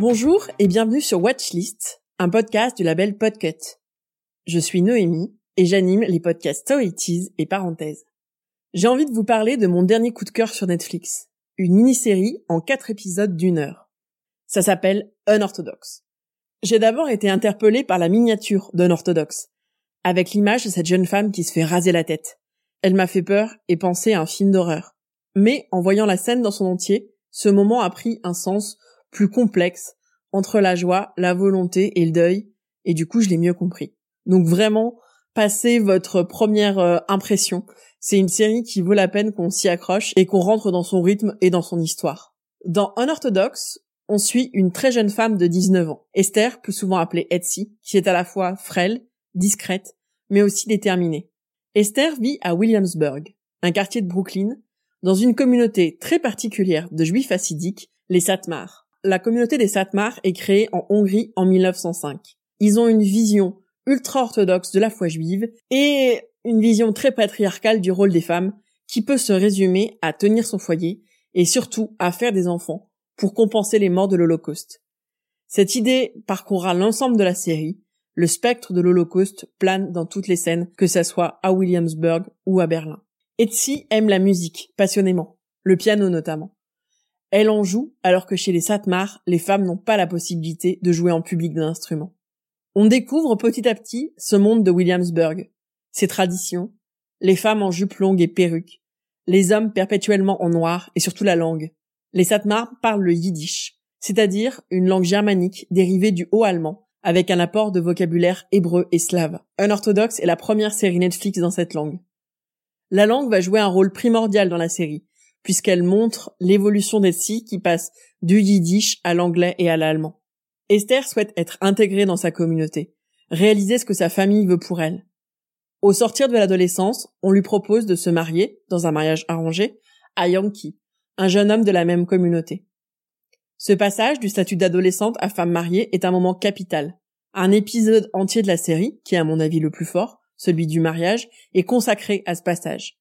Bonjour et bienvenue sur Watchlist, un podcast du label Podcut. Je suis Noémie et j'anime les podcasts Story et Parenthèses. J'ai envie de vous parler de mon dernier coup de cœur sur Netflix, une mini-série en quatre épisodes d'une heure. Ça s'appelle Unorthodox. J'ai d'abord été interpellée par la miniature d'Unorthodox, avec l'image de cette jeune femme qui se fait raser la tête. Elle m'a fait peur et pensé à un film d'horreur. Mais en voyant la scène dans son entier, ce moment a pris un sens plus complexe entre la joie, la volonté et le deuil, et du coup je l'ai mieux compris. Donc vraiment, passez votre première euh, impression. C'est une série qui vaut la peine qu'on s'y accroche et qu'on rentre dans son rythme et dans son histoire. Dans Unorthodox, on suit une très jeune femme de 19 ans, Esther, plus souvent appelée Etsy, qui est à la fois frêle, discrète, mais aussi déterminée. Esther vit à Williamsburg, un quartier de Brooklyn, dans une communauté très particulière de juifs assidiques, les Satmars. La communauté des Satmars est créée en Hongrie en 1905. Ils ont une vision ultra-orthodoxe de la foi juive et une vision très patriarcale du rôle des femmes qui peut se résumer à tenir son foyer et surtout à faire des enfants pour compenser les morts de l'Holocauste. Cette idée parcourra l'ensemble de la série. Le spectre de l'Holocauste plane dans toutes les scènes, que ce soit à Williamsburg ou à Berlin. Etsy aime la musique, passionnément. Le piano notamment. Elle en joue, alors que chez les Satmar, les femmes n'ont pas la possibilité de jouer en public d'un. On découvre petit à petit ce monde de Williamsburg, ses traditions, les femmes en jupe longue et perruque, les hommes perpétuellement en noir et surtout la langue. Les Satmar parlent le yiddish, c'est-à-dire une langue germanique dérivée du haut allemand, avec un apport de vocabulaire hébreu et slave. Un orthodoxe est la première série Netflix dans cette langue. La langue va jouer un rôle primordial dans la série, puisqu'elle montre l'évolution des si qui passe du yiddish à l'anglais et à l'allemand. Esther souhaite être intégrée dans sa communauté, réaliser ce que sa famille veut pour elle. Au sortir de l'adolescence, on lui propose de se marier, dans un mariage arrangé, à Yankee, un jeune homme de la même communauté. Ce passage du statut d'adolescente à femme mariée est un moment capital. Un épisode entier de la série, qui est à mon avis le plus fort, celui du mariage, est consacré à ce passage.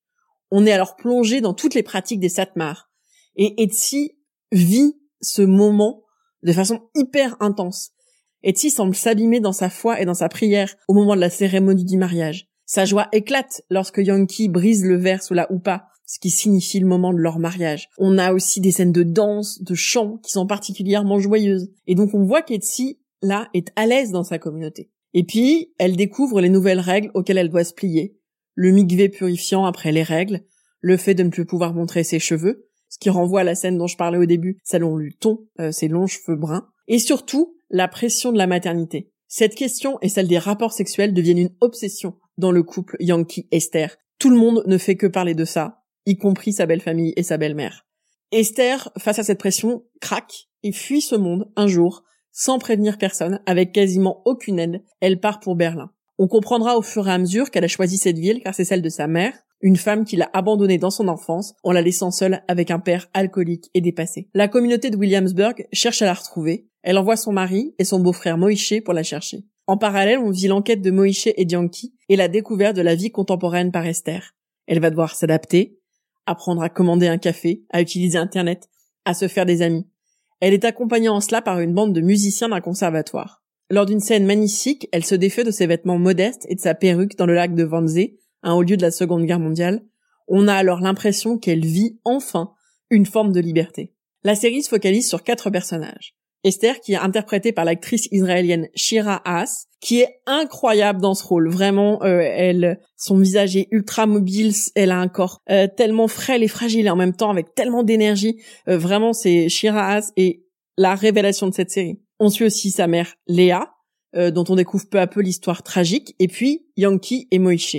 On est alors plongé dans toutes les pratiques des Satmar. Et Etsy vit ce moment de façon hyper intense. Etsy semble s'abîmer dans sa foi et dans sa prière au moment de la cérémonie du mariage. Sa joie éclate lorsque Yankee brise le verre sous la houpa, ce qui signifie le moment de leur mariage. On a aussi des scènes de danse, de chant qui sont particulièrement joyeuses. Et donc on voit qu'Etsy, là, est à l'aise dans sa communauté. Et puis, elle découvre les nouvelles règles auxquelles elle doit se plier, le migvé purifiant après les règles, le fait de ne plus pouvoir montrer ses cheveux, ce qui renvoie à la scène dont je parlais au début, Salon Luton, euh, ses longs cheveux bruns, et surtout la pression de la maternité. Cette question et celle des rapports sexuels deviennent une obsession dans le couple Yankee-Esther. Tout le monde ne fait que parler de ça, y compris sa belle famille et sa belle-mère. Esther, face à cette pression, craque et fuit ce monde un jour, sans prévenir personne, avec quasiment aucune aide. Elle part pour Berlin. On comprendra au fur et à mesure qu'elle a choisi cette ville car c'est celle de sa mère, une femme qui l'a abandonnée dans son enfance en la laissant seule avec un père alcoolique et dépassé. La communauté de Williamsburg cherche à la retrouver. Elle envoie son mari et son beau-frère Moïse pour la chercher. En parallèle, on vit l'enquête de Moïse et Dianki et la découverte de la vie contemporaine par Esther. Elle va devoir s'adapter, apprendre à commander un café, à utiliser Internet, à se faire des amis. Elle est accompagnée en cela par une bande de musiciens d'un conservatoire. Lors d'une scène magnifique, elle se défait de ses vêtements modestes et de sa perruque dans le lac de Wannsee, un haut lieu de la Seconde Guerre mondiale. On a alors l'impression qu'elle vit enfin une forme de liberté. La série se focalise sur quatre personnages. Esther, qui est interprétée par l'actrice israélienne Shira Haas, qui est incroyable dans ce rôle. Vraiment, euh, elle, son visage est ultra mobile, elle a un corps euh, tellement frêle et fragile et en même temps avec tellement d'énergie. Euh, vraiment, c'est Shira Haas et la révélation de cette série. On suit aussi sa mère Léa, euh, dont on découvre peu à peu l'histoire tragique, et puis Yankee et Moïse.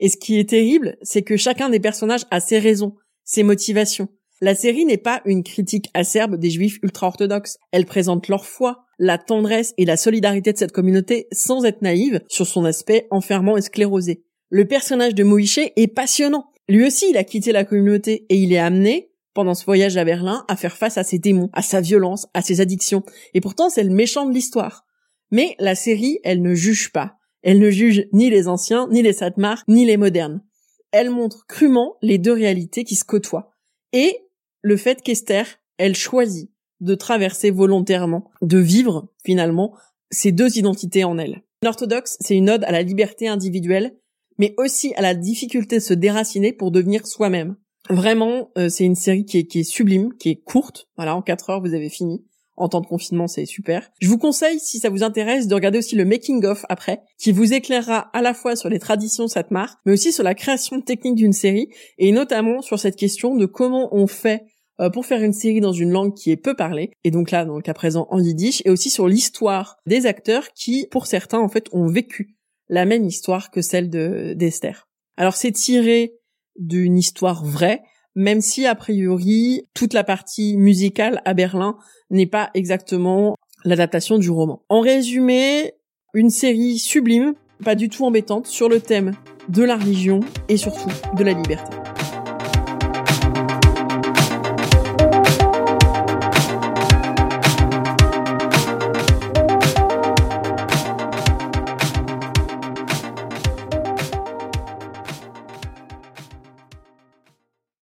Et ce qui est terrible, c'est que chacun des personnages a ses raisons, ses motivations. La série n'est pas une critique acerbe des juifs ultra-orthodoxes. Elle présente leur foi, la tendresse et la solidarité de cette communauté sans être naïve sur son aspect enfermant et sclérosé. Le personnage de Moïse est passionnant. Lui aussi, il a quitté la communauté et il est amené, pendant ce voyage à Berlin à faire face à ses démons, à sa violence, à ses addictions. Et pourtant, c'est le méchant de l'histoire. Mais la série, elle ne juge pas. Elle ne juge ni les anciens, ni les Satmar, ni les modernes. Elle montre crûment les deux réalités qui se côtoient. Et le fait qu'Esther, elle choisit de traverser volontairement, de vivre finalement ces deux identités en elle. L'orthodoxe, c'est une ode à la liberté individuelle, mais aussi à la difficulté de se déraciner pour devenir soi-même. Vraiment, euh, c'est une série qui est, qui est sublime, qui est courte. Voilà, en 4 heures, vous avez fini. En temps de confinement, c'est super. Je vous conseille, si ça vous intéresse, de regarder aussi le making of après, qui vous éclairera à la fois sur les traditions Satmar, mais aussi sur la création technique d'une série, et notamment sur cette question de comment on fait euh, pour faire une série dans une langue qui est peu parlée, et donc là, dans le cas présent, en yiddish, et aussi sur l'histoire des acteurs qui, pour certains, en fait, ont vécu la même histoire que celle de d'Esther. Alors c'est tiré d'une histoire vraie, même si a priori toute la partie musicale à Berlin n'est pas exactement l'adaptation du roman. En résumé, une série sublime, pas du tout embêtante, sur le thème de la religion et surtout de la liberté.